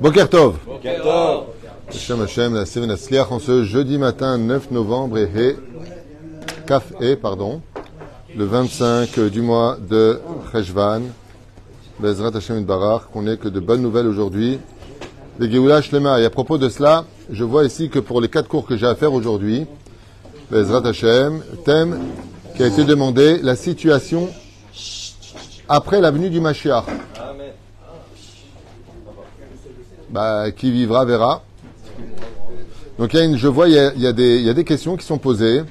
Boker Tov. Hashem Hashem, la Seven en ce jeudi matin 9 novembre et Kaf E, pardon, le 25 du mois de Cheshvan, Bezrat Hashem Barach, qu'on ait que de bonnes nouvelles aujourd'hui. Les Geoula Shlema. Et à propos de cela, je vois ici que pour les quatre cours que j'ai à faire aujourd'hui, Bezrat Hashem, thème qui a été demandé, la situation après la venue du Mashiach. Bah, qui vivra verra. Donc il y a une, je vois, il y a, des, il y a des questions qui sont posées.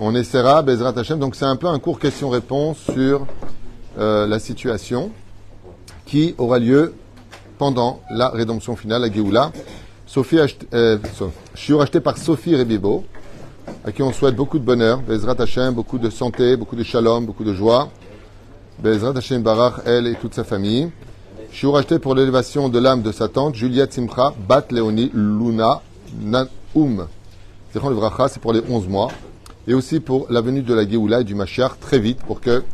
On essaiera, Bezrat Hashem. Donc c'est un peu un court question-réponse sur euh, la situation qui aura lieu pendant la rédemption finale à Géoula. Sophie, euh, so- shiur acheté par Sophie Rebibo, à qui on souhaite beaucoup de bonheur, Bezrat Hashem, beaucoup de santé, beaucoup de shalom, beaucoup de joie. Bezrat Hashem Barach, elle et toute sa famille. Shiur acheté pour l'élévation de l'âme de sa tante, Juliette Simcha, Bat Léonie Luna. Zichron Levracha, c'est pour les 11 mois. Et aussi pour la venue de la Géoula et du Mashiach très vite pour que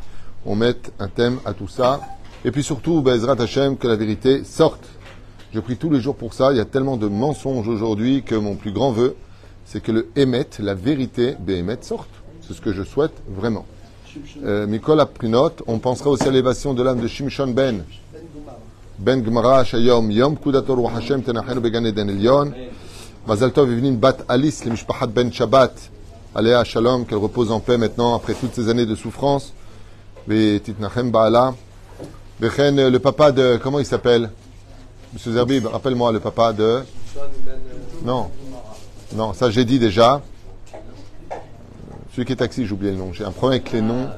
on mette un thème à tout ça. Et puis surtout, Bezrat Hashem, que la vérité sorte. Je prie tous les jours pour ça. Il y a tellement de mensonges aujourd'hui que mon plus grand vœu, c'est que le Emet, la vérité, Béhémet, sorte. C'est ce que je souhaite vraiment. Euh, Mikol Aprinot, on pensera aussi à l'élévation de l'âme de Shimshon Ben. Ben Gmara, Shayom, Yom, Kudator, Ruach Hashem, Tenachenu, Began Eden Elyon. Mazal Tov, Bat Alice, le Mishpachat Ben Shabbat. Aléa Shalom, qu'elle repose en paix maintenant après toutes ces années de souffrance. Titnachem Baala. Bechen, euh, le papa de, comment il s'appelle? Monsieur Zerbib, rappelle-moi le papa de. Non. Non, ça j'ai dit déjà. Celui qui est taxi, j'ai oublié le nom. J'ai un problème avec les noms.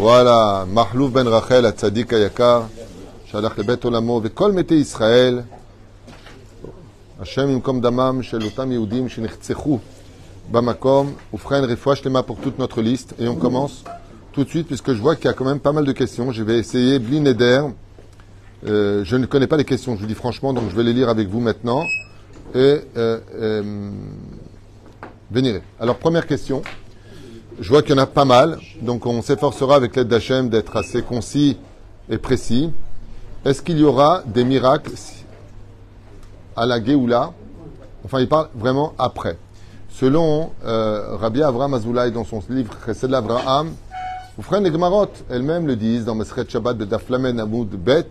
Voilà, Mahlouf ben Rachel, Atzadik Ayakar, Shalach lebet olamo, וכל מתי ישראל, השם ימקום דמם של אותם יהודים שנחצחו במקום, ובכן רפואה שלמה pour toute notre liste, et on commence tout de suite, puisque je vois qu'il y a quand même pas mal de questions. Je vais essayer, Bli Neder, euh, je ne connais pas les questions, je vous dis franchement, donc je vais les lire avec vous maintenant, et euh, euh, Vénéré. Alors, première question. Je vois qu'il y en a pas mal, donc on s'efforcera avec l'aide d'Hachem d'être assez concis et précis. Est-ce qu'il y aura des miracles à la Géoula? Enfin, il parle vraiment après. Selon euh, Rabbi Avraham Azoulay dans son livre Chesed Avraham, ou frères les Gemarot elles-mêmes le disent dans Mesret Shabbat de Daflamen Amoud Bet,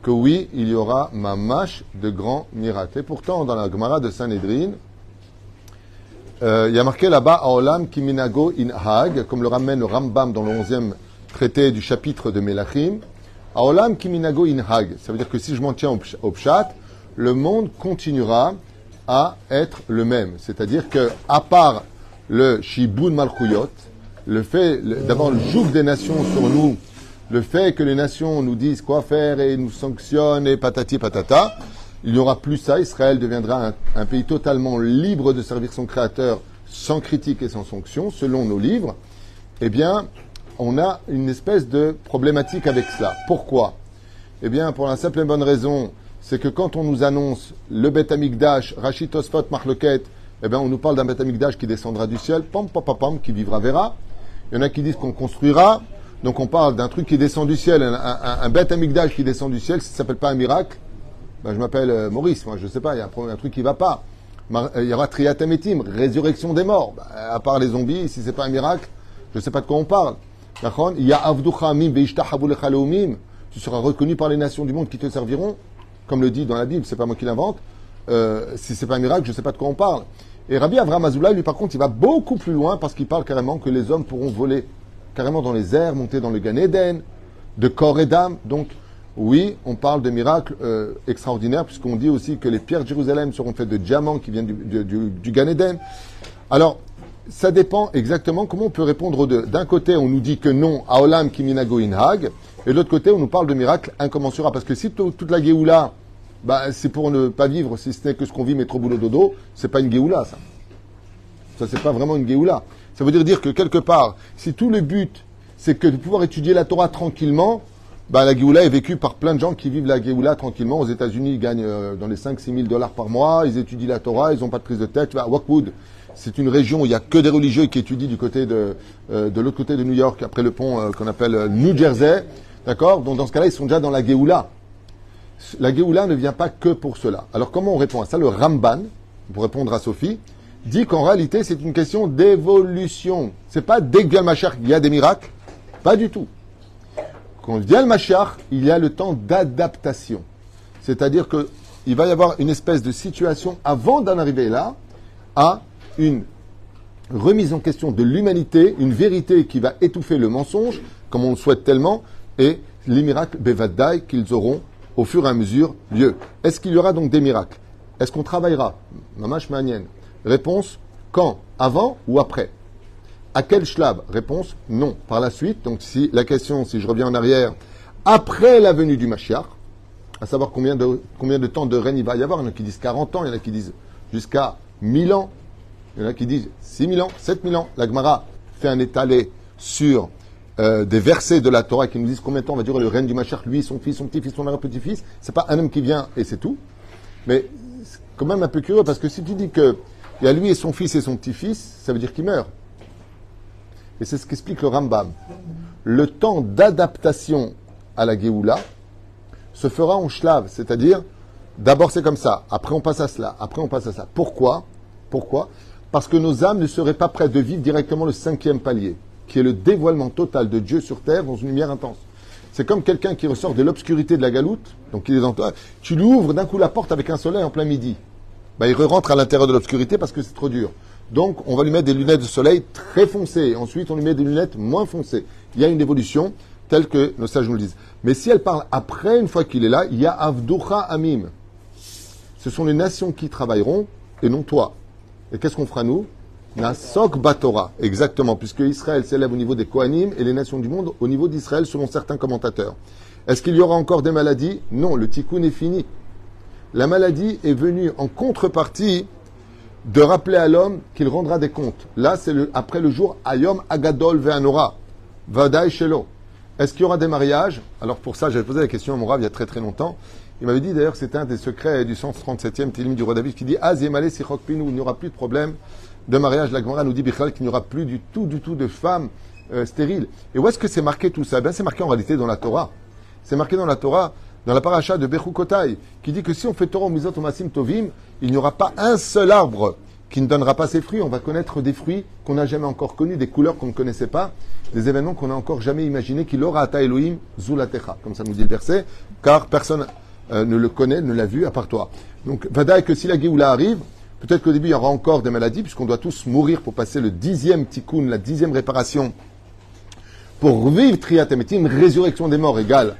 que oui, il y aura mamash de grands miracles. Et pourtant, dans la Gemara de Sanhedrin, euh, il y a marqué là-bas Aolam Kiminago in Hag, comme le ramène le Rambam dans le 11e traité du chapitre de Melachim. Aolam Kiminago in Hag. Ça veut dire que si je m'en tiens au psh- au Pshat, le monde continuera à être le même. C'est-à-dire que, à part le Shibun Malchuyot, le fait d'avoir le joug des nations sur nous, le fait que les nations nous disent quoi faire et nous sanctionnent et patati patata, il n'y aura plus ça. Israël deviendra un, pays totalement libre de servir son Créateur sans critique et sans sanction, selon nos livres. Eh bien, on a une espèce de problématique avec cela. Pourquoi? Eh bien, pour la simple et bonne raison, c'est que quand on nous annonce le Beth Amikdash, Rachid Tosfot, Marloket, eh bien, on nous parle d'un Beth Amikdash qui descendra du ciel, pam, pam, pam, pam, qui vivra verra. Il y en a qui disent qu'on construira. Donc, on parle d'un truc qui descend du ciel, un, un, un qui descend du ciel, ça ne s'appelle pas un miracle. Ben, je m'appelle euh, Maurice, moi, je sais pas, il y a un, truc qui va pas. Euh, Il y aura Triatametim, résurrection des morts. Ben, à part les zombies, si c'est pas un miracle, je sais pas de quoi on parle. Il y a. Tu seras reconnu par les nations du monde qui te serviront. Comme le dit dans la Bible, c'est pas moi qui l'invente. Euh, si c'est pas un miracle, je sais pas de quoi on parle. Et Rabbi Avraham Azoulay, lui, par contre, il va beaucoup plus loin parce qu'il parle carrément que les hommes pourront voler carrément dans les airs, monter dans le Gan Eden, de corps et d'âme. Donc, oui, on parle de miracles euh, extraordinaires, puisqu'on dit aussi que les pierres de Jérusalem seront faites de diamants qui viennent du, du, Gan Eden. Alors, ça dépend exactement comment on peut répondre aux deux. D'un côté, on nous dit que non, Aolam Kiminago Inhag, et de l'autre côté, on nous parle de miracles incommensurables. Parce que si to- toute la Géoula, bah, c'est pour ne pas vivre, si ce n'est que ce qu'on vit, métro boulot dodo, c'est pas une Géoula, ça. Ça, c'est pas vraiment une Géoula. Ça veut dire dire que quelque part, si tout le but, c'est que de pouvoir étudier la Torah tranquillement, bah, la Géoula est vécue par plein de gens qui vivent la Géoula tranquillement. Aux États-Unis, ils gagnent euh, dans les 5-6 000 dollars par mois, ils étudient la Torah, ils n'ont pas de prise de tête. Tu c'est une région où il n'y a que des religieux qui étudient du côté de, euh, l'autre côté de New York, après le pont euh, qu'on appelle New Jersey. D'accord? Donc dans ce cas-là, ils sont déjà dans la Géoula. La Géoula ne vient pas que pour cela. Alors comment on répond à ça? Le Ramban, pour répondre à Sophie, dit qu'en réalité, c'est une question d'évolution. C'est pas dès que il y a des miracles. Pas du tout. Quand vient le Mashiach, il y a le temps d'adaptation. C'est-à-dire qu'il va y avoir une espèce de situation avant d'en arriver là à une remise en question de l'humanité, une vérité qui va étouffer le mensonge, comme on le souhaite tellement, et les miracles Bevadai qu'ils auront au fur et à mesure lieu. Est-ce qu'il y aura donc des miracles? Est-ce qu'on travaillera? Mamash Réponse quand? Avant ou après? À quel shlab Réponse non. Par la suite, donc si la question, si je reviens en arrière, après la venue du Mashiach, à savoir combien de, combien de temps de règne il va y avoir, il y en a qui disent 40 ans, il y en a qui disent jusqu'à 1000 ans, il y en a qui disent 6000 ans, 7000 ans. La Gemara fait un étalé sur euh, des versets de la Torah qui nous disent combien de temps va durer le règne du Mashiach, lui, son fils, son petit-fils, son arrière-petit-fils. C'est pas un homme qui vient et c'est tout. Mais c'est quand même un peu curieux parce que si tu dis que il y a lui et son fils et son petit-fils, ça veut dire qu'il meurt. Et c'est ce qu'explique le Rambam. Le temps d'adaptation à la Géoula se fera en shlav, c'est-à-dire d'abord c'est comme ça, après on passe à cela, après on passe à ça. Pourquoi? Pourquoi? Parce que nos âmes ne seraient pas prêtes de vivre directement le cinquième palier, qui est le dévoilement total de Dieu sur terre dans une lumière intense. C'est comme quelqu'un qui ressort de l'obscurité de la galoute, donc il est dans toi, tu lui ouvres d'un coup la porte avec un soleil en plein midi bah, il rentre à l'intérieur de l'obscurité parce que c'est trop dur. Donc, on va lui mettre des lunettes de soleil très foncées. Ensuite, on lui met des lunettes moins foncées. Il y a une évolution telle que nos sages nous le disent. Mais si elle parle après, une fois qu'il est là, il y a Avducha Amim. Ce sont les nations qui travailleront et non toi. Et qu'est-ce qu'on fera nous? Nasok Batora. Exactement, puisque Israël s'élève au niveau des Kohanim et les nations du monde au niveau d'Israël selon certains commentateurs. Est-ce qu'il y aura encore des maladies? Non, le tikkun est fini la maladie est venue en contrepartie de rappeler à l'homme qu'il rendra des comptes. Là, c'est après le jour Ayom Agadol Ve'anora, Vadaï Shelo. Est-ce qu'il y aura des mariages? Alors pour ça, j'avais posé la question à mon il y a très très longtemps. Il m'avait dit d'ailleurs que c'était un des secrets du 137e Télim du roi David qui dit Azimale Sichokpinu, il n'y aura plus de problème de mariage. La Gemara nous dit Bichal qu'il n'y aura plus du tout, du tout de femmes euh, stériles. Et où est-ce que c'est marqué tout ça? Ben c'est marqué en réalité dans la Torah. C'est marqué dans la Torah dans la paracha de Bechukotai, qui dit que si on fait Torah Mizot Tovim, il n'y aura pas un seul arbre qui ne donnera pas ses fruits. On va connaître des fruits qu'on n'a jamais encore connus, des couleurs qu'on ne connaissait pas, des événements qu'on n'a encore jamais imaginés, qu'il aura ata Elohim zulatecha, comme ça nous dit le verset, car personne euh, ne le connaît, ne l'a vu à part toi. Donc, Vadaï, que si la Géoula arrive, peut-être qu'au début il y aura encore des maladies, puisqu'on doit tous mourir pour passer le dixième tikkun, la dixième réparation, pour revivre Triatemetim, résurrection des morts égale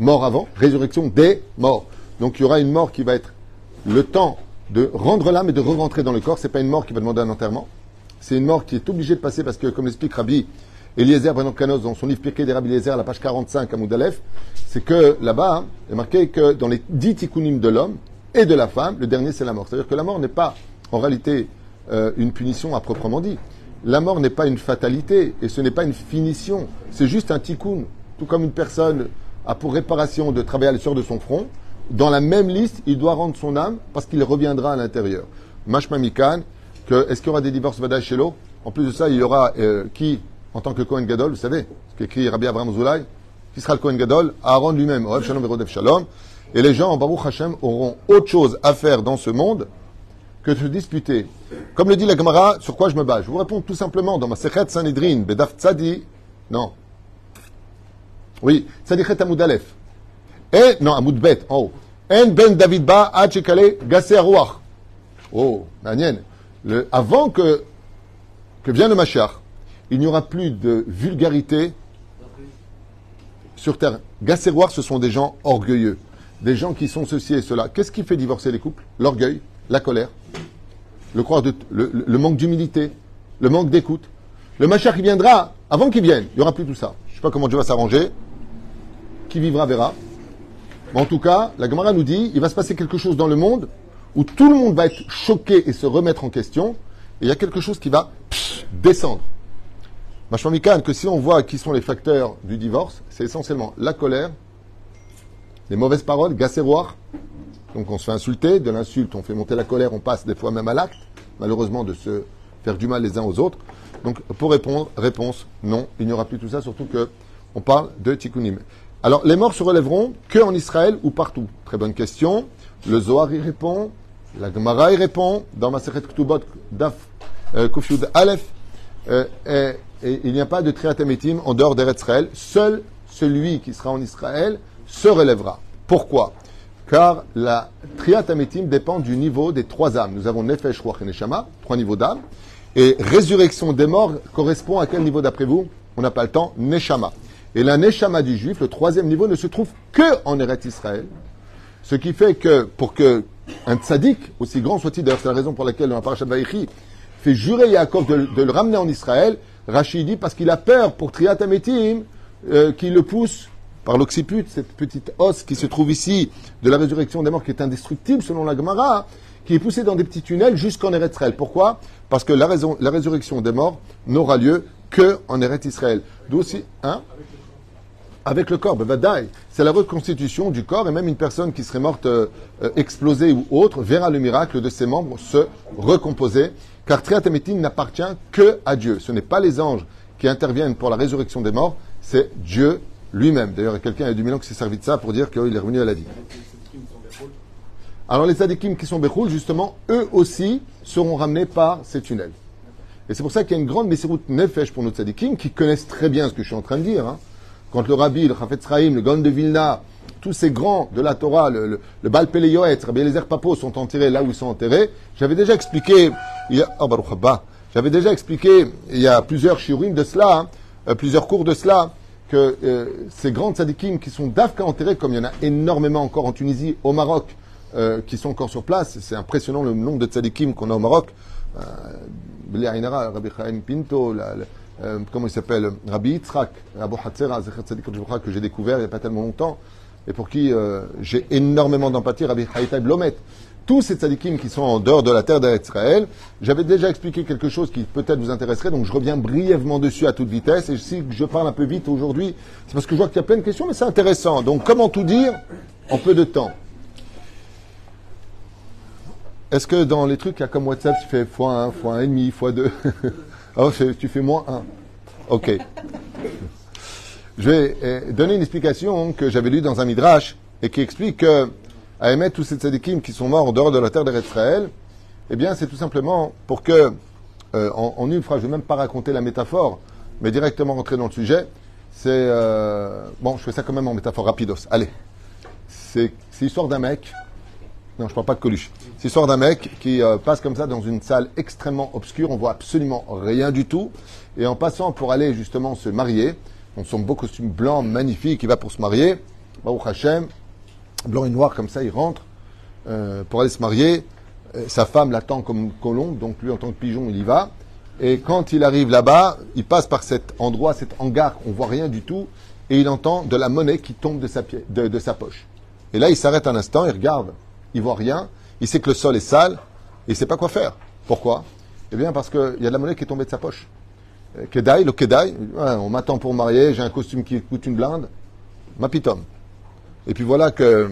mort avant, résurrection des morts. Donc il y aura une mort qui va être le temps de rendre l'âme et de re-rentrer dans le corps. C'est pas une mort qui va demander un enterrement. C'est une mort qui est obligée de passer parce que, comme l'explique Rabbi Eliezer Brenon Kanos dans son livre Pirkei des Rabbi Eliezer, la page 45 à Moudalef, c'est que là-bas, il est marqué que dans les dix tikkunim de l'homme et de la femme, le dernier c'est la mort. C'est-à-dire que la mort n'est pas en réalité euh, une punition à proprement dit. La mort n'est pas une fatalité et ce n'est pas une finition. C'est juste un tikkun. Tout comme une personne a pour réparation de travailler à l'essor de son front, dans la même liste, il doit rendre son âme parce qu'il reviendra à l'intérieur. Mashma Mikan, est-ce qu'il y aura des divorces Vadaï Shelo? En plus de ça, il y aura euh, qui, en tant que Kohen Gadol, vous savez, ce qu'écrit Rabbi Abraham Zoulay, qui sera le Kohen Gadol Aaron lui-même, Shalom Shalom. Et les gens, en Baruch Hashem, auront autre chose à faire dans ce monde que de se disputer. Comme le dit la Gemara, sur quoi je me bats Je vous réponds tout simplement dans ma Sechet Sanhedrin, Bedaf Tzadi, non, oui, Tzadichet Amoud Aleph. Non, Amoud Bet, en haut. En ben David Ba, Hachekale, Gassé Arouach. Oh, Manienne. Le, avant que, que vienne le Machar, il n'y aura plus de vulgarité sur terre. Gasséroir, ce sont des gens orgueilleux. Des gens qui sont ceci et cela. Qu'est-ce qui fait divorcer les couples? L'orgueil, la colère, le manque d'humilité, le manque d'écoute. Le Machar qui viendra, avant qu'il vienne, il n'y aura plus tout ça. Je ne sais pas comment Dieu va s'arranger qui vivra verra. En tout cas, la Gemara nous dit, il va se passer quelque chose dans le monde où tout le monde va être choqué et se remettre en question, et il y a quelque chose qui va descendre. Machmamikan, que si on voit qui sont les facteurs du divorce, c'est essentiellement la colère, les mauvaises paroles, gasséroir. Donc on se fait insulter, de l'insulte, on fait monter la colère, on passe des fois même à l'acte, malheureusement de se faire du mal les uns aux autres. Donc pour répondre, réponse, non, il n'y aura plus tout ça, surtout que on parle de tikkunim. Alors, les morts se relèveront que en Israël ou partout? Très bonne question. Le Zohar y répond. La Gemara y répond. Dans Maseret Ktubot, Daf euh, Kufyud Aleph. Euh, et, il n'y a pas de triatamétim en dehors d'Eretz Israël. Seul celui qui sera en Israël se relèvera. Pourquoi? Car la triatamétim dépend du niveau des trois âmes. Nous avons Nefesh, Ruach et Neshama, trois niveaux d'âme. Et résurrection des morts correspond à quel niveau d'après vous? On n'a pas le temps. Neshama. Et la Neshama du juif, le troisième niveau, ne se trouve que en Eretz Israël. Ce qui fait que pour que un tzaddik, aussi grand soit-il, d'ailleurs c'est la raison pour laquelle dans la parashat Vaïchi, fait jurer Yaakov de, de le ramener en Israël, Rachid dit parce qu'il a peur pour Triat Ametim, euh, qui le pousse par l'occiput, cette petite os qui se trouve ici, de la résurrection des morts, qui est indestructible selon la Gemara, qui est poussé dans des petits tunnels jusqu'en Eretz Israël. Pourquoi? Parce que la résurrection des morts n'aura lieu que en Eretz Israël. D'où aussi, hein? Avec le corps, bevadaï, c'est la reconstitution du corps et même une personne qui serait morte euh, euh, explosée ou autre verra le miracle de ses membres se recomposer, car Triatamétine n'appartient que à Dieu. Ce n'est pas les anges qui interviennent pour la résurrection des morts, c'est Dieu lui-même. D'ailleurs, quelqu'un a du million qui s'est servi de ça pour dire qu'il est revenu à la vie. Alors les tzadikim qui sont Bechoul, justement, eux aussi seront ramenés par ces tunnels. Et c'est pour ça qu'il y a une grande Messirut Nefesh pour nos tzadikim qui connaissent très bien ce que je suis en train de dire. Hein. Quand le Rabbi, le Chafetz Chaim, le Gaon de Vilna, tous ces grands de la Torah, le, le, le Baal Peleyoet, Rabbi Papo sont enterrés là où ils sont enterrés. J'avais déjà expliqué, il y a, oh j'avais déjà expliqué, il y a plusieurs shiurim de cela, hein, euh, plusieurs cours de cela, que euh, ces grands tzadikim qui sont d'Afka enterrés, comme il y en a énormément encore en Tunisie, au Maroc, euh, qui sont encore sur place, c'est impressionnant le nombre de tzadikim qu'on a au Maroc, euh, Rabbi Chaim Pinto, la, euh, comment il s'appelle, Rabbi Yitzhak, Rabbi Hatzera, que j'ai découvert il n'y a pas tellement longtemps, et pour qui euh, j'ai énormément d'empathie, Rabbi Haïtaï Blomet. Tous ces tzadikim qui sont en dehors de la terre d'Israël, j'avais déjà expliqué quelque chose qui peut-être vous intéresserait, donc je reviens brièvement dessus à toute vitesse, et si je parle un peu vite aujourd'hui, c'est parce que je vois qu'il y a plein de questions, mais c'est intéressant. Donc comment tout dire en peu de temps? Est-ce que dans les trucs, il y a comme WhatsApp, tu fais x1, x1,5, x2 Oh, tu fais moins 1. Ok. Je vais euh, donner une explication que j'avais lue dans un midrash et qui explique que, à émettre tous ces tzadikim qui sont morts en dehors de la terre d'Israël, eh bien, c'est tout simplement pour que, euh, en, en, une phrase, je ne vais même pas raconter la métaphore, mais directement rentrer dans le sujet. C'est euh, bon, je fais ça quand même en métaphore rapidos. Allez, c'est l'histoire d'un mec non, je parle pas de Coluche. C'est l'histoire d'un mec qui euh, passe comme ça dans une salle extrêmement obscure. On voit absolument rien du tout. Et en passant pour aller justement se marier, dans son beau costume blanc magnifique, il va pour se marier. Baruch Hashem, blanc et noir comme ça, il rentre euh, pour aller se marier. Euh, sa femme l'attend comme colombe, donc lui en tant que pigeon, il y va. Et quand il arrive là-bas, il passe par cet endroit, cet hangar, on voit rien du tout, et il entend de la monnaie qui tombe de sa, de sa poche. Et là, il s'arrête un instant, il regarde il voit rien, il sait que le sol est sale, et il sait pas quoi faire. Pourquoi? Eh bien, parce qu'il y a de la monnaie qui est tombée de sa poche. Euh, Kedai, le Kedai, on m'attend pour marier, j'ai un costume qui coûte une blinde, ma pitom. Et puis voilà que,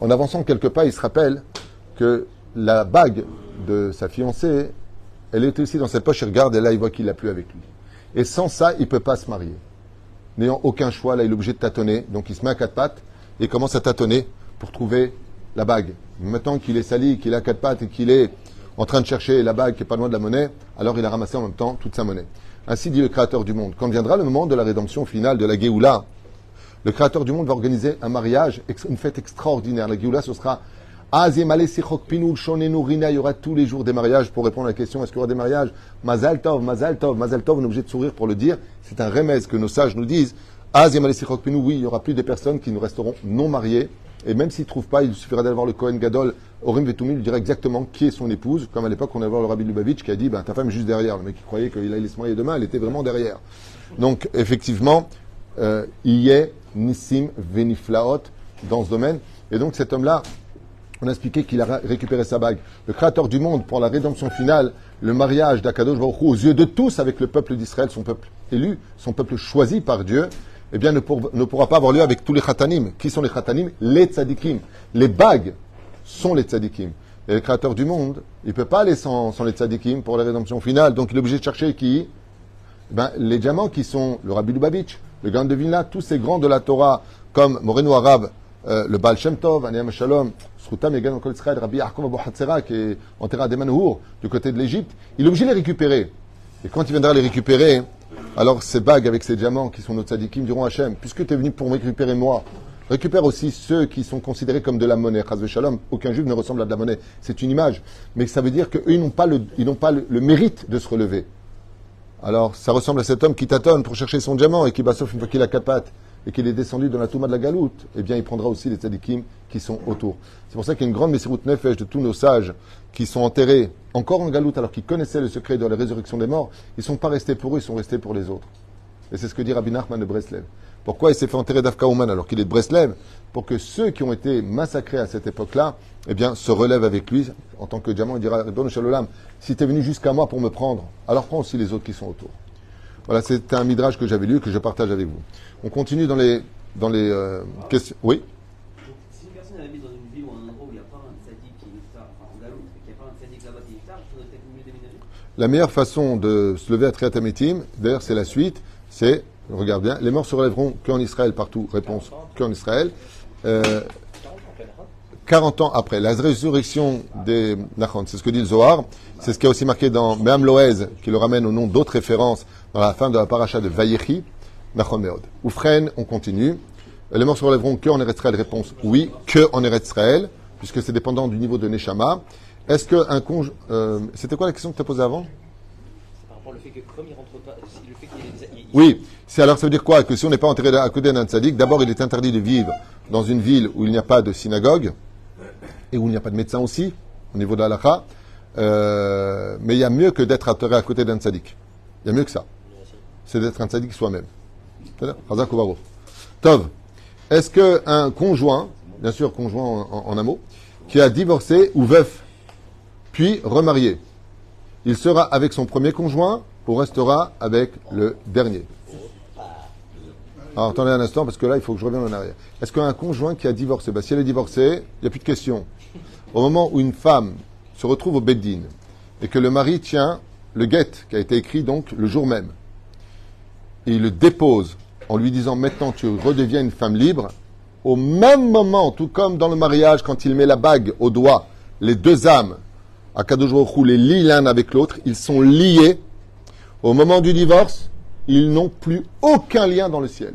en avançant quelques pas, il se rappelle que la bague de sa fiancée, elle était aussi dans sa poche, il regarde et là il voit qu'il l'a plus avec lui. Et sans ça, il ne peut pas se marier. N'ayant aucun choix, là il est obligé de tâtonner, donc il se met à quatre pattes et commence à tâtonner pour trouver la bague. Maintenant qu'il est sali, qu'il a quatre pattes et qu'il est en train de chercher la bague qui est pas loin de la monnaie, alors il a ramassé en même temps toute sa monnaie. Ainsi dit le Créateur du monde. Quand viendra le moment de la rédemption finale de la Géoula, le Créateur du monde va organiser un mariage, une fête extraordinaire. La Géoula, ce sera il y aura tous les jours des mariages pour répondre à la question est-ce qu'il y aura des mariages? Mazal Tov, Mazal Tov, Mazal Tov, on est obligé de sourire pour le dire. C'est un remède que nos sages nous disent. oui, il y aura plus de personnes qui nous resteront non mariées et même s'il ne trouve pas, il suffira d'aller voir le Kohen Gadol, Orim Vetumil, lui dira exactement qui est son épouse. Comme à l'époque, on allait voir le Rabbi Lubavitch qui a dit, ben, ta femme est juste derrière. Le mec qui croyait qu'il allait se marier demain, elle était vraiment derrière. Donc, effectivement, euh, il y a Nissim Veniflaot dans ce domaine. Et donc, cet homme-là, on a expliqué qu'il a récupéré sa bague. Le créateur du monde, pour la rédemption finale, le mariage d'Akadosh Baruch aux yeux de tous avec le peuple d'Israël, son peuple élu, son peuple choisi par Dieu, eh bien, ne, pour, ne, pourra pas avoir lieu avec tous les khatanim. Qui sont les khatanim Les tzadikim. Les bagues sont les tzadikim. Et le créateur du monde, il ne peut pas aller sans, les tzadikim pour la rédemption finale. Donc, il est obligé de chercher qui eh ben, Les diamants qui sont le Rabbi Lubavitch, le Gan de Vilna, tous ces grands de la Torah, comme Moreno Arabe, euh, le Baal Shem Tov, Aniyam Shalom, Srutam Yegan Kol Israël, Rabbi Yaakov Abu Hatzera, qui est enterré à du côté de l'Égypte, il est obligé de les récupérer. Et quand il viendra les récupérer, alors ces bagues avec ces diamants qui sont nos tzadikim diront Hachem, puisque tu es venu pour récupérer moi, récupère aussi ceux qui sont considérés comme de la monnaie. Shalom, aucun juif ne ressemble à de la monnaie. C'est une image. Mais ça veut dire qu'eux, ils n'ont pas, le, ils n'ont pas le, mérite de se relever. Alors, ça ressemble à cet homme qui tâtonne pour chercher son diamant et qui, bah, sauf une fois qu'il a quatre et qu'il est descendu dans la touma de la galoute, eh bien, il prendra aussi les tzadikim qui sont autour. C'est pour ça qu'il y a une grande messiroute nefesh de tous nos sages qui sont enterrés encore en galoute alors qu'ils connaissaient le secret de la résurrection des morts. Ils ne sont pas restés pour eux, ils sont restés pour les autres. Et c'est ce que dit Rabbi Nachman de Breslev. Pourquoi il s'est fait enterrer d'Afka alors qu'il est de Breslev? Pour que ceux qui ont été massacrés à cette époque-là, eh bien, se relèvent avec lui en tant que diamant. Il dira, Bon si tu es venu jusqu'à moi pour me prendre, alors prends aussi les autres qui sont autour. Voilà, c'est un midrash que j'avais lu, que je partage avec vous. On continue dans les, dans les euh, questions. Oui? Donc, si une personne habite dans une ville ou un endroit où il n'y a pas un tzaddik qui est niftar, enfin en Galoute, et qu'il n'y a pas un tzaddik là-bas qui est niftar, il faudrait peut-être mieux déménager La meilleure façon de se lever à Triatamitim, d'ailleurs c'est la suite, c'est, regarde bien, les morts se relèveront qu'en Israël partout. Réponse, qu'en Israël. Euh, 40 ans après, la résurrection des Nachon, c'est ce que dit le Zohar, c'est ce qui est aussi marqué dans Meam Loez, qui le ramène au nom d'autres références dans la fin de la paracha de Vayechi, Nachon Meod. Oufren, on continue. Les morts se relèveront que en Eretz Israël Réponse, oui, que en Eretz Israël, puisque c'est dépendant du niveau de Neshama. Est-ce qu'un conge... Euh, C'était quoi la question que tu as posée avant? Par rapport au fait que comme il rentre pas, le fait qu'il est, il- il- Oui, c'est alors ça veut dire quoi? Que si on n'est pas enterré à côté d'un tzaddik, d'abord il est interdit de vivre dans une ville où il n'y a pas de synagogue et où il n'y a pas de médecin aussi, au niveau de la halakha. Euh, mais il y a mieux que d'être enterré à côté d'un tzaddik. Il y a mieux que ça. C'est d'être un tzaddik soi-même. Tov, est-ce qu'un conjoint, bien sûr conjoint en, en- en un mot, qui a divorcé ou veuf, puis remarié, il sera avec son premier conjoint ou restera avec le dernier? Alors attendez un instant parce que là il faut que je revienne en arrière. Est-ce qu'un conjoint qui a divorcé, bah, si elle est divorcée, il n'y a plus de question. Au moment où une femme se retrouve au Beddin et que le mari tient le guet qui a été écrit donc le jour même, et il le dépose en lui disant maintenant tu redeviens une femme libre, au même moment, tout comme dans le mariage, quand il met la bague au doigt, les deux âmes, à Baruch les lient l'un avec l'autre, ils sont liés. Au moment du divorce, ils n'ont plus aucun lien dans le ciel.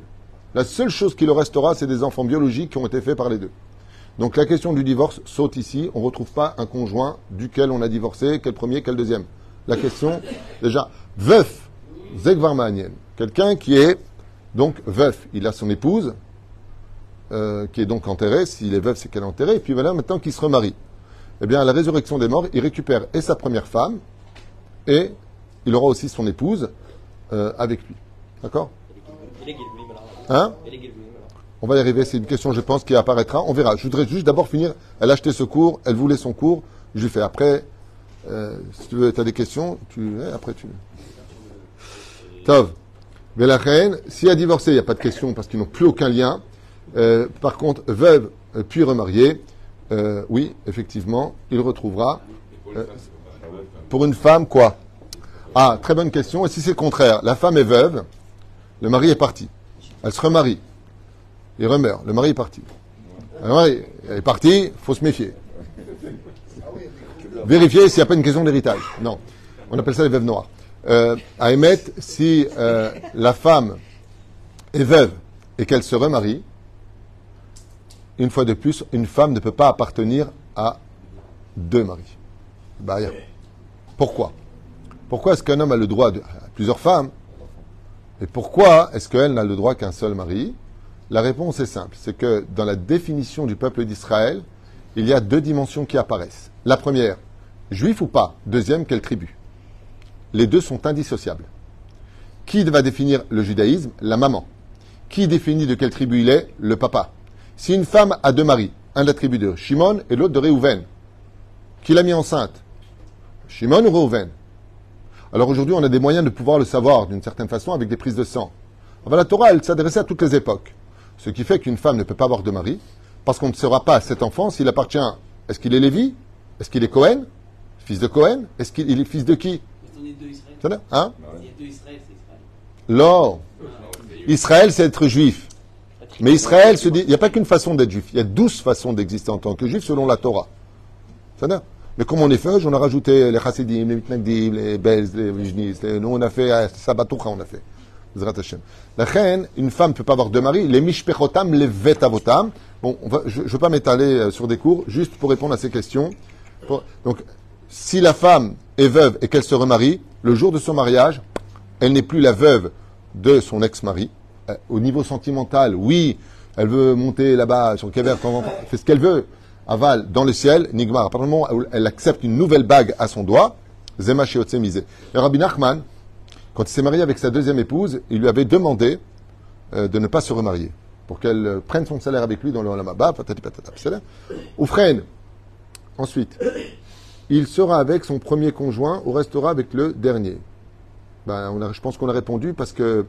La seule chose qui leur restera, c'est des enfants biologiques qui ont été faits par les deux. Donc la question du divorce saute ici. On ne retrouve pas un conjoint duquel on a divorcé, quel premier, quel deuxième. La question, déjà, veuf, Zegvarmanien, quelqu'un qui est donc veuf, il a son épouse, euh, qui est donc enterrée, s'il est veuf, c'est qu'elle est enterrée, et puis voilà, maintenant qu'il se remarie. Eh bien, à la résurrection des morts, il récupère et sa première femme, et il aura aussi son épouse euh, avec lui. D'accord? Hein Il est Gilgulim, alors. On va y arriver, c'est une question, je pense, qui apparaîtra. On verra. Je voudrais juste d'abord finir. Elle a acheté ce cours, elle voulait son cours, je lui fais. Après, euh, si tu veux, as des questions, tu, eh, après tu. Tov. Belachen, si a divorcé, il n'y a pas de question parce qu'ils n'ont plus aucun lien. Euh, par contre, veuve euh, puis remariée, oui, effectivement, il retrouvera. pour une femme, quoi? Ah, très bonne question. Et si c'est le contraire La femme est veuve, le mari est parti. Elle se remarie. Il remeurt. Le mari est parti. Le mari est parti, il faut se méfier. Vérifier s'il n'y a pas une question d'héritage. Non. On appelle ça les veuves noires. Euh, à si euh, la femme est veuve et qu'elle se remarie, une fois de plus, une femme ne peut pas appartenir à deux maris. Bah, Pourquoi? Pourquoi est-ce qu'un homme a le droit à plusieurs femmes? Et pourquoi est-ce qu'elle n'a le droit qu'un seul mari? La réponse est simple. C'est que dans la définition du peuple d'Israël, il y a deux dimensions qui apparaissent. La première, juif ou pas. Deuxième, quelle tribu? Les deux sont indissociables. Qui va définir le judaïsme? La maman. Qui définit de quelle tribu il est? Le papa. Si une femme a deux maris, un de la tribu de Shimon et l'autre de Réhouven, qui l'a mis enceinte? Shimon ou Réhouven Alors aujourd'hui, on a des moyens de pouvoir le savoir d'une certaine façon avec des prises de sang. La Torah, elle s'adressait à toutes les époques. Ce qui fait qu'une femme ne peut pas avoir de mari, parce qu'on ne saura pas cet enfant s'il appartient. Est-ce qu'il est Lévi? Est-ce qu'il est Cohen? Fils de Cohen? Est-ce qu'il il est fils de qui? Deux Israël. Hein? Il y a deux Israël, c'est Israël. Lors. Israël, c'est être juif. Mais Israël se dit, il n'y a pas qu'une façon d'être juif, il y a douze façons d'exister en tant que juif selon la Torah. Mais comme on est feuge, on a rajouté les chassidim, les mitnagdim, les bez, les vijnis, les- nous on a fait euh, Sabatoucha, on a fait. La reine, une femme ne peut pas avoir deux maris, les mishpechotam, les vetavotam. Bon, je ne veux pas m'étaler euh, sur des cours, juste pour répondre à ces questions. Donc, si la femme est veuve et qu'elle se remarie, le jour de son mariage, elle n'est plus la veuve de son ex-mari. Euh, au niveau sentimental, oui, elle veut monter là-bas sur le elle fait ce qu'elle veut. Aval, dans le ciel, Nigmar, à elle accepte une nouvelle bague à son doigt, Zema Sheotse. Et Rabbi Nachman, quand il s'est marié avec sa deuxième épouse, il lui avait demandé euh, de ne pas se remarier, pour qu'elle euh, prenne son salaire avec lui dans le Olamaba, patati patata. Là. Oufren, ensuite, il sera avec son premier conjoint ou restera avec le dernier ben, on a- Je pense qu'on a répondu parce que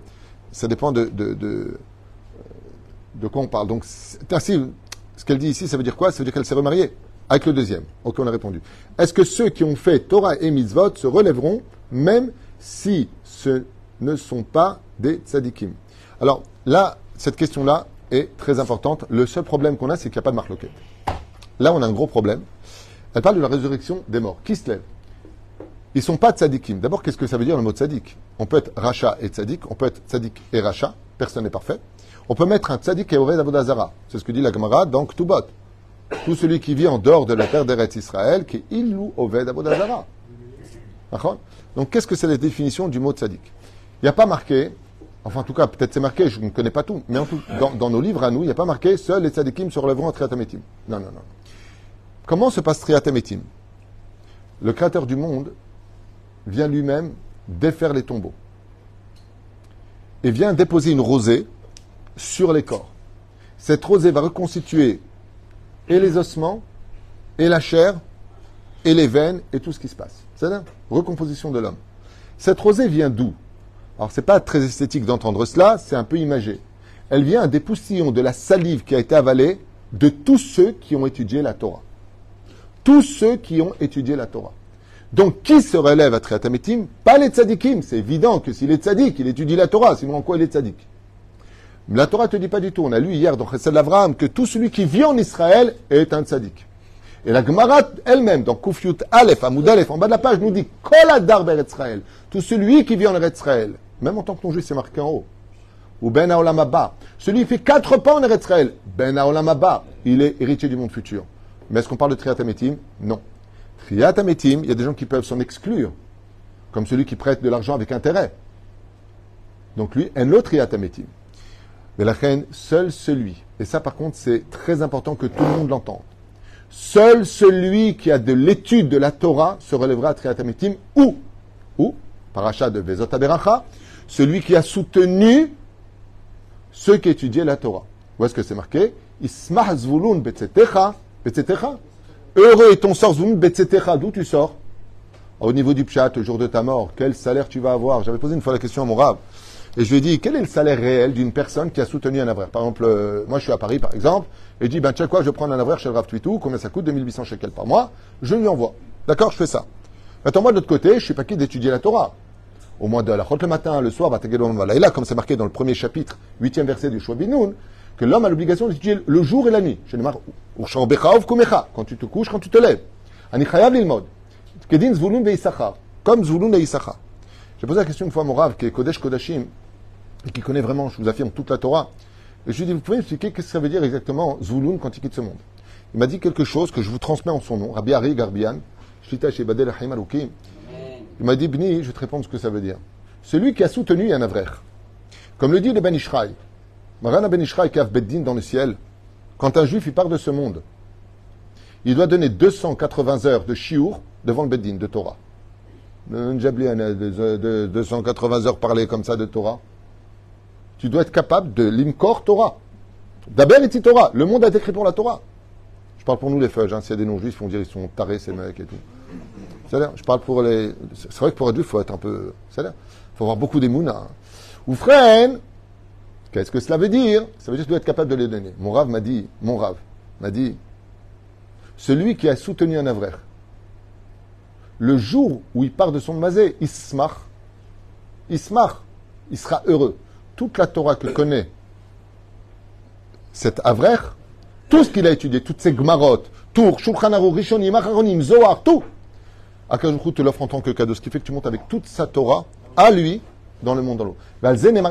ça dépend de, de, de, de quoi on parle. Donc, ainsi, ce qu'elle dit ici, ça veut dire quoi? Ça veut dire qu'elle s'est remariée avec le deuxième. Ok, on a répondu. Est-ce que ceux qui ont fait Torah et Mitzvot se relèveront même si ce ne sont pas des tzadikim Alors là, cette question-là est très importante. Le seul problème qu'on a, c'est qu'il n'y a pas de marloquette. Là, on a un gros problème. Elle parle de la résurrection des morts. Qui se lève? Ils sont pas tzadikim. D'abord, qu'est-ce que ça veut dire le mot tzadik? On peut être racha et tzadik, on peut être tzadik et racha, personne n'est parfait. On peut mettre un tzadik et oved avodazara. C'est ce que dit la Gemara dans Ktubot. Tout celui qui vit en dehors de la terre d'Eretz Israël, qui est ilou oved avodazara. Donc, qu'est-ce que c'est la définition du mot tzadik Il n'y a pas marqué, enfin en tout cas, peut-être c'est marqué, je ne connais pas tout, mais en tout, dans, nos livres à nous, il n'y a pas marqué seuls les tzadikim se relèveront à Triatametim. Non, non, non. Comment se passe Triatametim Le créateur du monde vient lui-même défaire les tombeaux et vient déposer une rosée sur les corps. Cette rosée va reconstituer et les ossements, et la chair, et les veines, et tout ce qui se passe. C'est la recomposition de l'homme. Cette rosée vient d'où? Alors, c'est pas très esthétique d'entendre cela, c'est un peu imagé. Elle vient des poustillons de la salive qui a été avalée de tous ceux qui ont étudié la Torah. Tous ceux qui ont étudié la Torah. Donc, qui se relève à Triatametim Pas les tzadikim. C'est évident que s'il est tzadik, il étudie la Torah. Sinon, en quoi il est tzadik? La Torah ne te dit pas du tout. On a lu hier dans Chesed l'Avraham que tout celui qui vit en Israël est un tzadik. Et la Gemara elle-même, dans Kufyut Aleph, Amoud Aleph, en bas de la page, nous dit Kol Adar Ber Israël. Tout celui qui vit en Israël. Même en tant que non-juif, c'est marqué en haut. Ou Ben Haolam Haba. Celui qui fait quatre pas en Israël. Ben Haolam Haba. Il est héritier du monde futur. Mais est-ce qu'on parle de Triatametim Non. Triatametim, il y a des gens qui peuvent s'en exclure. Comme celui qui prête de l'argent avec intérêt. Donc lui, un autre Triatametim. Mais la reine, seul celui, et ça par contre c'est très important que tout le monde l'entende, seul celui qui a de l'étude de la Torah se relèvera à Triatametim ou, ou, paracha de Vezot Aberacha, celui qui a soutenu ceux qui étudiaient la Torah. Où est-ce que c'est marqué? Ismah zvulun betzetecha, betzetecha? Heureux est ton sort zvulun betzetecha. D'où tu sors? Au niveau du pshat, le jour de ta mort, quel salaire tu vas avoir? J'avais posé une fois la question à mon rave. Et je lui ai dit, quel est le salaire réel d'une personne qui a soutenu un avraire Par exemple, euh, moi je suis à Paris par exemple, et je dis, ben sais quoi, je vais prendre un avraire chez le Rav Twitou, combien ça coûte? 2800 shekels par mois, je lui envoie. D'accord, je fais ça. Maintenant moi de l'autre côté, je suis pas qui d'étudier la Torah. Au mois de la le matin, le soir, comme c'est marqué dans le premier chapitre, huitième verset du Shwabinoun, que l'homme a l'obligation d'étudier le jour et la nuit. Quand tu te couches, quand tu te lèves. Comme zvulun et Issachar. J'ai posé la question une fois à mon qui est Kodesh Kodashim, et qui connaît vraiment, je vous affirme, toute la Torah. Et je lui ai dit, vous pouvez m'expliquer qu'est-ce que ça veut dire exactement Zvulun quand il quitte ce monde? Il m'a dit quelque chose que je vous transmets en son nom, Rabbi Ari Garbian, Shlita Shebadel. Il m'a dit, Bni, je vais te répondre ce que ça veut dire. Celui qui a soutenu un avraire. Comme le dit le Ben Ishraï, Marana Ben Ishraï Kav Beddin dans le ciel, quand un juif part de ce monde, il doit donner 280 heures de chiour devant le Beddin de Torah. Euh, Njabli, hein, de- de- 280 heures parler comme ça de Torah. Tu dois être capable de l'imkor Torah. D'abord, et Torah. Le monde a été pour la Torah. Je parle pour nous les feuilles. Hein. S'il y a des non-juifs, ils vont dire ils sont tarés ces mecs et tout. C'est-à-dire, je parle pour les. C'est vrai que pour être juif, il faut être un peu. C'est-à-dire, il faut avoir beaucoup d'émouna. Ou frère, qu'est-ce que cela veut dire? Ça veut dire être capable de les donner. Mon rave m'a dit, mon rave m'a dit, celui qui a soutenu un avraire, le jour où il part de son mazé, ismach, ismach, il sera heureux. Toute la Torah que connaît cet Avrer, tout ce qu'il a étudié, toutes ces Gmarot, Tour, Shulchan Aruch, Rishonim, Acharonim, Zohar, tout, Akadosh te l'offre en tant que cadeau, ce qui fait que tu montes avec toute sa Torah à lui dans le monde dans l'eau.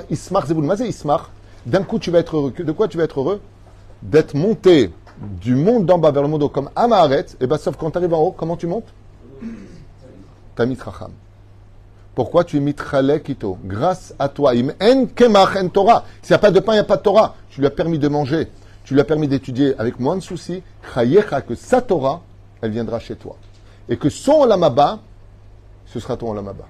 Ismar Zebul, Mazé Ismar, d'un coup tu vas être heureux. De quoi tu vas être heureux? D'être monté du monde d'en bas vers le monde haut comme Amaharet, et bien sauf quand tu arrives en haut, comment tu montes? T'as mitracham. Pourquoi tu es mitralekito Grâce à toi. Im en kemach en Torah. S'il n'y a pas de pain, il n'y a pas de Torah. Tu lui as permis de manger. Tu lui as permis d'étudier avec moins de soucis. Chayecha, que sa Torah, elle viendra chez toi. Et que son olamaba, ce sera ton olamaba.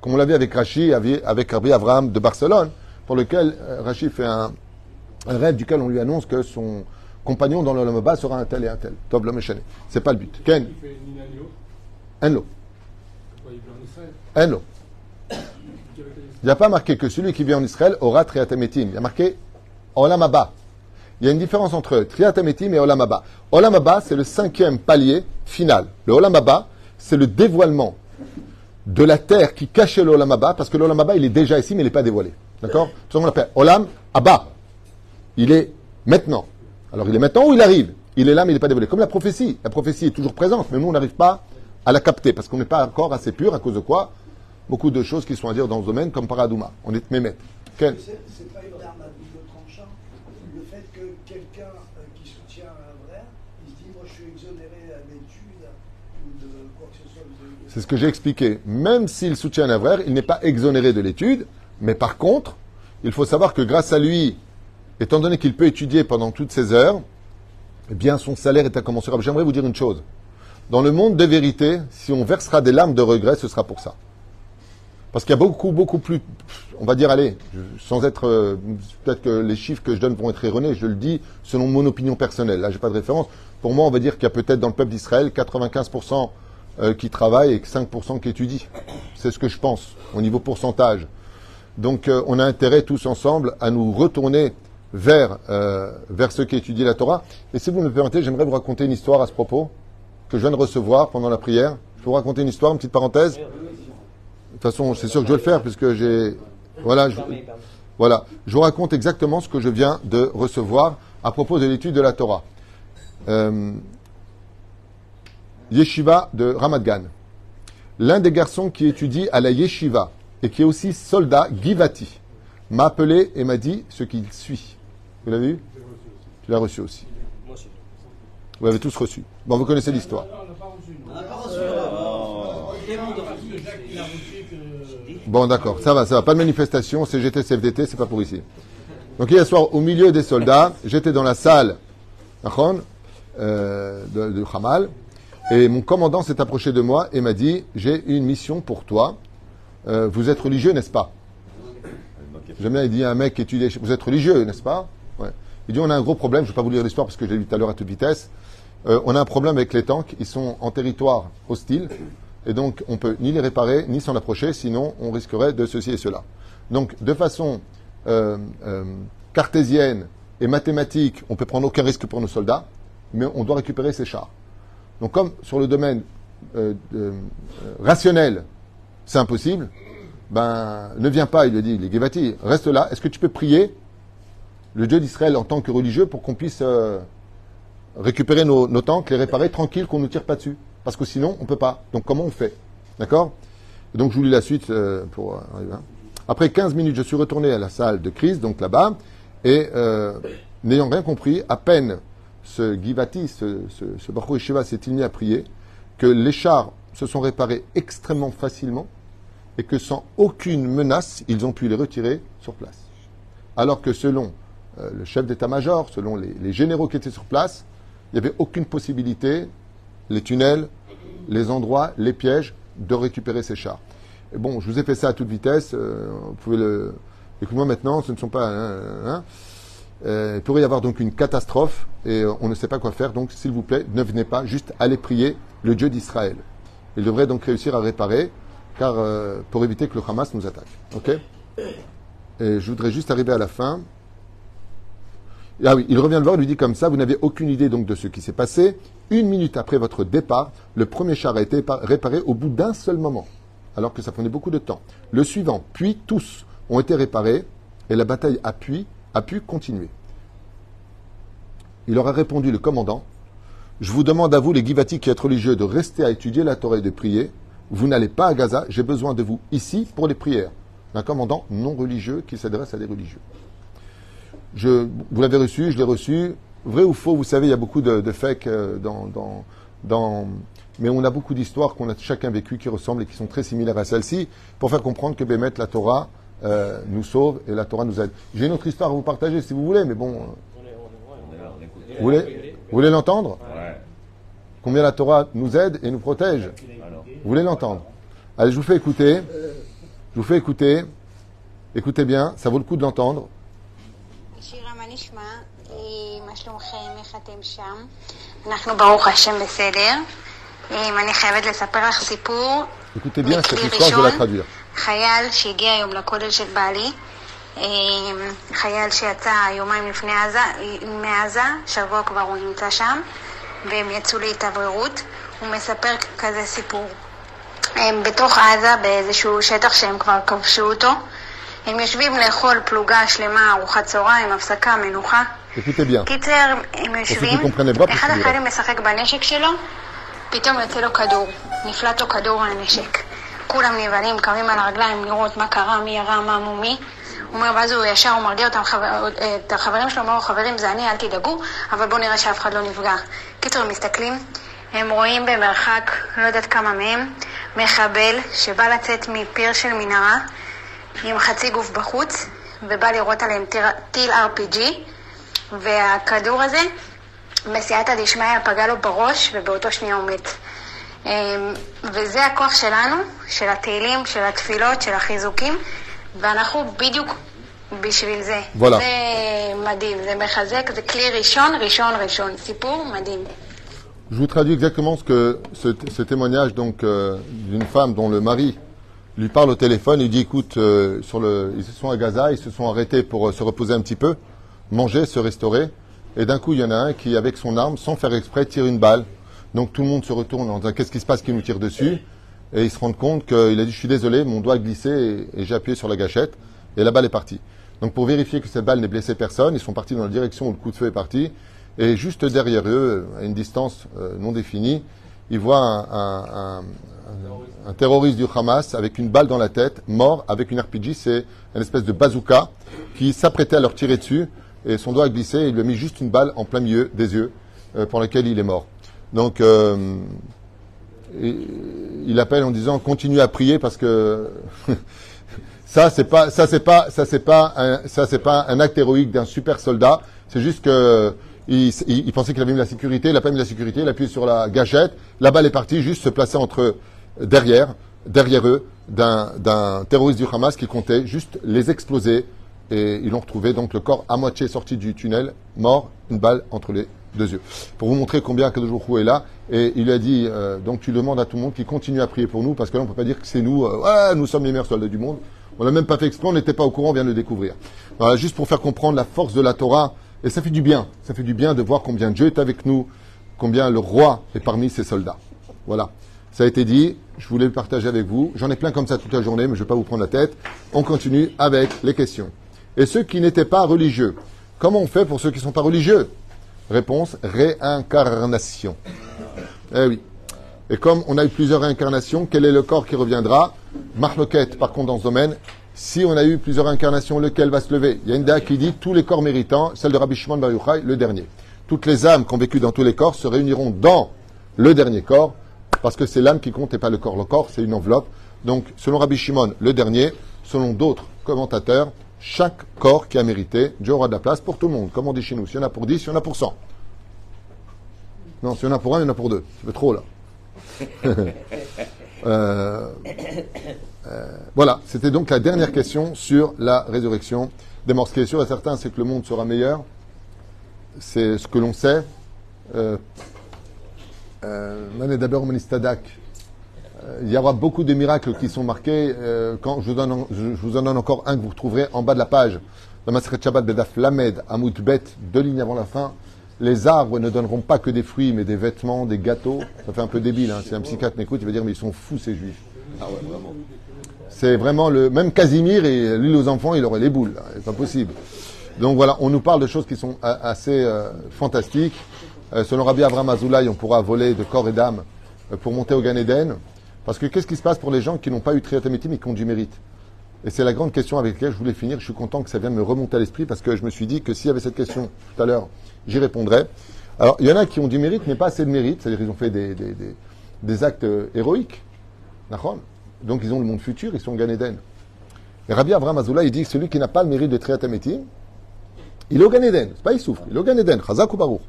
Comme on l'a vu avec Rashi, avec Rabbi Abraham de Barcelone, pour lequel euh, Rashi fait un, un rêve duquel on lui annonce que son compagnon dans l'olamaba sera un tel et un tel. Tov l'homme C'est pas le but. Ken Il fait il n'y a pas marqué que celui qui vit en Israël aura triatametim. Il y a marqué Olam Haba. Il y a une différence entre triatametim et Olam Haba. Olam c'est le cinquième palier final. Le Olam Haba, c'est le dévoilement de la terre qui cachait le Olam Haba, parce que le Olam Haba, il est déjà ici, mais il n'est pas dévoilé. D'accord? Tout le monde l'appelle Olam Haba. Il est maintenant. Alors, il est maintenant ou il arrive? Il est là, mais il n'est pas dévoilé. Comme la prophétie. La prophétie est toujours présente, mais nous, on n'arrive pas à la capter, parce qu'on n'est pas encore assez pur, à cause de quoi Beaucoup de choses qui sont à dire dans ce domaine, comme Paradouma. On est mémet. Ken C'est pas une arme à double tranchant. Le fait que quelqu'un euh, qui soutient un vrai, il se dit Moi je suis exonéré d'études ou de quoi que ce soit. C'est ce que j'ai expliqué. Même s'il soutient un avraire, il n'est pas exonéré de l'étude, mais par contre, il faut savoir que grâce à lui, étant donné qu'il peut étudier pendant toutes ces heures, eh bien son salaire est incommensurable. J'aimerais vous dire une chose. Dans le monde des vérités, si on versera des larmes de regret, ce sera pour ça. Parce qu'il y a beaucoup, beaucoup plus, on va dire, allez, sans être, euh, peut-être que les chiffres que je donne vont être erronés, je le dis selon mon opinion personnelle. Là, j'ai pas de référence. Pour moi, on va dire qu'il y a peut-être dans le peuple d'Israël 95% euh, qui travaillent et que 5% qui étudient. C'est ce que je pense, au niveau pourcentage. Donc, euh, on a intérêt tous ensemble à nous retourner vers, vers ceux qui étudient la Torah. Et si vous me permettez, j'aimerais vous raconter une histoire à ce propos que je viens de recevoir pendant la prière. Je peux vous raconter une histoire, une petite parenthèse? De toute façon, c'est sûr que je vais le faire puisque j'ai. Voilà, je, voilà. Je vous raconte exactement ce que je viens de recevoir à propos de l'étude de la Torah. Euh, yeshiva de Ramat Gan. L'un des garçons qui étudie à la Yeshiva et qui est aussi soldat, Givati, m'a appelé et m'a dit ce qu'il suit. Vous l'avez vu? Tu l'as reçu aussi. Vous l'avez tous reçu. Bon, vous connaissez l'histoire. Bon, d'accord, ça va, ça va. Pas de manifestation, CGT, CFDT, c'est pas pour ici. Donc hier soir, au milieu des soldats, j'étais dans la salle euh, de, de et mon commandant s'est approché de moi et m'a dit J'ai une mission pour toi. Euh, vous êtes religieux, n'est-ce pas? J'aime bien, il dit à un mec qui étudie Vous êtes religieux, n'est-ce pas? Il dit On a un gros problème, je ne vais pas vous lire l'histoire parce que je l'ai lu tout à l'heure à toute vitesse. Euh, on a un problème avec les tanks, ils sont en territoire hostile, et donc on peut ni les réparer, ni s'en approcher, sinon on risquerait de ceci et cela. Donc de façon euh, euh, cartésienne et mathématique, on peut prendre aucun risque pour nos soldats, mais on doit récupérer ces chars. Donc comme sur le domaine rationnel, c'est impossible, ben ne viens pas, il lui dit, les Gevati, reste là, est-ce que tu peux prier le Dieu d'Israël en tant que religieux pour qu'on puisse récupérer nos, nos tanks, les réparer tranquille, qu'on ne tire pas dessus. Parce que sinon, on ne peut pas. Donc comment on fait? D'accord? Donc je vous lis la suite euh, pour euh, arriver. Après 15 minutes, je suis retourné à la salle de crise, donc là-bas, et euh, n'ayant rien compris, à peine ce Givati, ce, ce, ce s'est-il mis à prier, que les chars se sont réparés extrêmement facilement et que sans aucune menace, ils ont pu les retirer sur place. Alors que selon le chef d'état-major, selon les généraux qui étaient sur place, il n'y avait aucune possibilité, les tunnels, les endroits, les pièges, de récupérer ces chars. Bon, je vous ai fait ça à toute vitesse, euh, vous pouvez le... Écoute-moi maintenant, ce ne sont pas... hein, hein, hein. Euh, il pourrait y avoir donc une catastrophe et euh, on ne sait pas quoi faire, donc s'il vous plaît, ne venez pas, juste allez prier le Dieu d'Israël. Il devrait donc réussir à réparer, car euh, pour éviter que le Hamas nous attaque. Ok? Et je voudrais juste arriver à la fin. Ah oui, il revient le voir et lui dit comme ça, vous n'avez aucune idée donc de ce qui s'est passé. Une minute après votre départ, le premier char a été pa- réparé au bout d'un seul moment, alors que ça prenait beaucoup de temps. Le suivant, puis tous ont été réparés et la bataille a pu, a pu continuer. Il leur a répondu, le commandant, je vous demande à vous, les Givati qui êtes religieux, de rester à étudier la Torah et de prier. Vous n'allez pas à Gaza, j'ai besoin de vous ici pour les prières. Un commandant non religieux qui s'adresse à des religieux. Je, vous l'avez reçu, je l'ai reçu. Vrai ou faux, vous savez, il y a beaucoup de, de fakes euh, dans, dans, dans, mais on a beaucoup d'histoires qu'on a chacun vécues qui ressemblent et qui sont très similaires à celle-ci pour faire comprendre que Bémet, la Torah, euh, nous sauve et la Torah nous aide. J'ai une autre histoire à vous partager si vous voulez, mais bon. Écoute. Vous voulez, vous voulez l'entendre? Ouais. Combien la Torah nous aide et nous protège? Alors. Vous voulez l'entendre? Allez, je vous fais écouter. Je vous fais écouter. Écoutez bien, ça vaut le coup de l'entendre. אתם שם? אנחנו ברוך השם בסדר. אה, אני חייבת לספר לך סיפור. La ראשון. חייל שהגיע היום לכולל של בעלי, אה, חייל שיצא יומיים לפני עזה, מעזה, שבוע כבר הוא נמצא שם, והם יצאו להתאווררות. הוא מספר כזה סיפור. הם בתוך עזה, באיזשהו שטח שהם כבר כבשו אותו. הם יושבים לאכול פלוגה שלמה, ארוחת צהריים, הפסקה, מנוחה. Écoutez bien. קיצר, הם יושבים, אחד החיילים משחק בנשק שלו, פתאום יוצא לו כדור, נפלט לו כדור מהנשק. כולם נבהלים, קמים על הרגליים לראות מה קרה, מי ירה, מה מו מי. הוא אומר, ואז הוא ישר, הוא מרגיע אותם, חבר, את החברים שלו, אומר חברים, זה אני, אל תדאגו, אבל בואו נראה שאף אחד לא נפגע. קיצור, הם מסתכלים, הם רואים במרחק, לא יודעת כמה מהם, מחבל שבא לצאת מפיר של מנהרה, עם חצי גוף בחוץ, ובא לירות עליהם טיל RPG, והכדור הזה, בסייעתא דשמיא פגע לו בראש, ובאותו שנייה הוא מת. אמ, וזה הכוח שלנו, של התהילים, של התפילות, של החיזוקים, ואנחנו בדיוק בשביל זה. וואלה. זה מדהים, זה מחזק, זה כלי ראשון, ראשון, ראשון. סיפור מדהים. Je vous traduis exactement ce que ce, ce témoignage donc euh, d'une femme dont le mari lui parle au téléphone. Il dit écoute, euh, sur le, ils se sont à Gaza, ils se sont arrêtés pour euh, se reposer un petit peu, manger, se restaurer. Et d'un coup, il y en a un qui, avec son arme, sans faire exprès, tire une balle. Donc tout le monde se retourne en disant qu'est-ce qui se passe qui nous tire dessus? Et ils se rendent compte qu'il a dit je suis désolé, mon doigt a glissé et, j'ai appuyé sur la gâchette et la balle est partie. Donc pour vérifier que cette balle n'ait blessé personne, ils sont partis dans la direction où le coup de feu est parti. Et juste derrière eux, à une distance euh, non définie, ils voient un- un- un terroriste du Hamas avec une balle dans la tête, mort avec une RPG. C'est une espèce de bazooka qui s'apprêtait à leur tirer dessus. Et son doigt a glissé et il lui a mis juste une balle en plein milieu des yeux euh, pour laquelle il est mort. Donc euh, il appelle en disant continue à prier parce que ça c'est pas pas un, acte héroïque d'un super soldat c'est juste que il, il- il pensait qu'il avait mis la sécurité il a pas mis la sécurité il a appuyé sur la gâchette la balle est partie juste se placer entre derrière derrière eux d'un terroriste du Hamas qui comptait juste les exploser et ils l'ont retrouvé donc le corps à moitié sorti du tunnel mort une balle entre les deux yeux. Pour vous montrer combien Kadoujoukou est là et il a dit euh, donc tu demandes à tout le monde qui continue à prier pour nous parce que là on peut pas dire que c'est nous euh, ouais, nous sommes les meilleurs soldats du monde. On n'a même pas fait exprès on n'était pas au courant on vient de le découvrir. Voilà juste pour faire comprendre la force de la Torah et ça fait du bien ça fait du bien de voir combien Dieu est avec nous combien le roi est parmi ses soldats. Voilà. Ça a été dit je voulais le partager avec vous. J'en ai plein comme ça toute la journée mais je vais pas vous prendre la tête. On continue avec les questions et ceux qui n'étaient pas religieux comment on fait pour ceux qui ne sont pas religieux? Réponse, réincarnation. Eh oui. Et comme on a eu plusieurs réincarnations, quel est le corps qui reviendra? Marloquette, par contre, dans ce domaine, si on a eu plusieurs incarnations, lequel va se lever? Il y a une qui dit tous les corps méritants, celle de Rabbi Shimon Bar le dernier. Toutes les âmes qui ont vécu dans tous les corps se réuniront dans le dernier corps, parce que c'est l'âme qui compte et pas le corps. Le corps, c'est une enveloppe. Donc, selon Rabbi Shimon, le dernier, selon d'autres commentateurs, chaque corps qui a mérité, Dieu aura de la place pour tout le monde. Comme on dit chez nous, s'il y en a pour 10, il y en a pour 100. Non, s'il y en a pour un, il y en a pour deux. C'est trop là. Euh, euh, voilà, c'était donc la dernière question sur la résurrection des morts. Ce qui est sûr et certain, c'est que le monde sera meilleur. C'est ce que l'on sait. Euh, euh, Mané d'abord Manistadak. Euh, Il y aura beaucoup de miracles qui sont marqués. euh, quand je vous, donne, en- je, je vous en donne encore un que vous retrouverez en bas de la page. Dans Maseret Shabbat Bedaf Lamed, Amout Bet, deux lignes avant la fin. Les arbres ne donneront pas que des fruits, mais des vêtements, des gâteaux. Ça fait un peu débile. Hein. Si un psychiatre m'écoute, il va dire mais ils sont fous ces juifs. C'est vraiment le même Casimir et l'île aux enfants, il aurait les boules. C'est pas possible. Donc voilà, on nous parle de choses qui sont a- assez euh, fantastiques. Euh, selon Rabbi Avram Azoulay, on pourra voler de corps et d'âme euh, pour monter au Gan Eden. Parce que qu'est-ce qui se passe pour les gens qui n'ont pas eu Triatamétim et qui ont du mérite? Et c'est la grande question avec laquelle je voulais finir. Je suis content que ça vienne me remonter à l'esprit parce que je me suis dit que s'il y avait cette question tout à l'heure, j'y répondrais. Alors, il y en a qui ont du mérite, mais pas assez de mérite. C'est-à-dire qu'ils ont fait des, des- actes euh, héroïques. Donc, ils ont le monde futur, ils sont au Gan Eden. Et Rabbi Avraham Azoulay, il dit que celui qui n'a pas le mérite de Triatamétim, il est au Gan Eden. C'est pas il souffre, il est au Gan Eden. Chazak ou.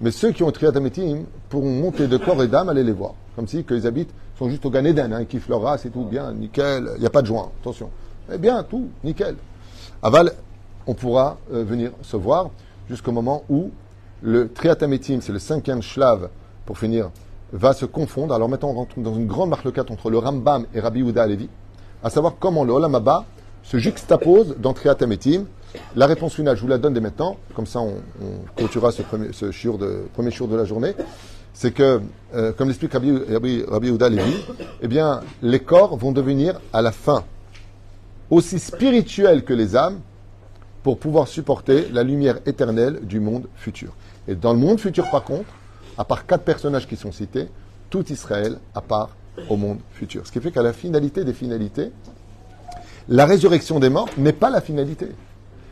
Mais ceux qui ont Triatamétim pourront monter de corps et d'âme, aller les voir. Comme si qu'ils habitent, juste au Gan Eden, hein, ils et tout, bien, nickel, il n'y a pas de joint, attention. Eh bien, tout, nickel. Aval, on pourra euh, venir se voir jusqu'au moment où le Triatamétim, c'est le cinquième shlav, pour finir, va se confondre. Alors maintenant, on rentre dans une grande marloquette entre le Rambam et Rabbi Yehuda Alevi, à savoir comment le Olam se juxtapose dans Triatamétim. La réponse finale, je vous la donne dès maintenant, comme ça on, clôturera ce premier, ce premier de la journée. C'est que, euh, comme l'explique Rabbi, Rabbi, Rabbi Alevi, eh bien, les corps vont devenir à la fin aussi spirituels que les âmes pour pouvoir supporter la lumière éternelle du monde futur. Et dans le monde futur, par contre, à part quatre personnages qui sont cités, tout Israël à part au monde futur. Ce qui fait qu'à la finalité des finalités, la résurrection des morts n'est pas la finalité.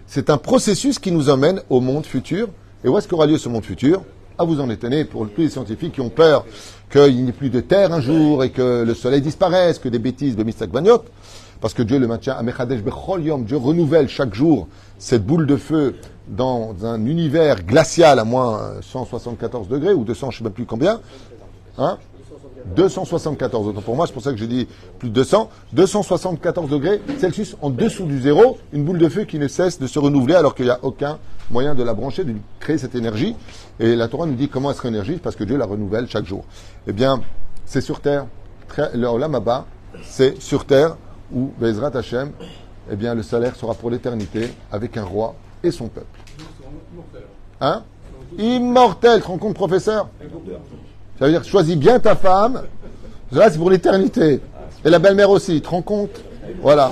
C'est un processus qui nous emmène au monde futur. Et où est-ce qu'aura lieu ce monde futur? À vous en étonner pour tous les scientifiques qui ont peur qu'il n'y ait plus de terre un jour et que le soleil disparaisse, que des bêtises de Misak Bagnot. Parce que Dieu le maintient à Yom. Dieu renouvelle chaque jour cette boule de feu dans un univers glacial à moins 174 degrés ou 200, je ne sais même plus combien. Hein? 274. Autant pour moi, c'est pour ça que j'ai dit plus de 200. 274 degrés Celsius en dessous du zéro, une boule de feu qui ne cesse de se renouveler alors qu'il n'y a aucun moyen de la brancher, de créer cette énergie. Et la Torah nous dit comment elle se réénergise parce que Dieu la renouvelle chaque jour. Eh bien, c'est sur terre. Très- Le Olam Abba, c'est sur terre où Bezrat Hashem, eh bien, le salaire sera pour l'éternité avec un roi et son peuple. Hein? Immortel, te rends compte, professeur? Ça veut dire, choisis bien ta femme. Là, c'est pour l'éternité. Et la belle-mère aussi, tu te rends compte? Voilà.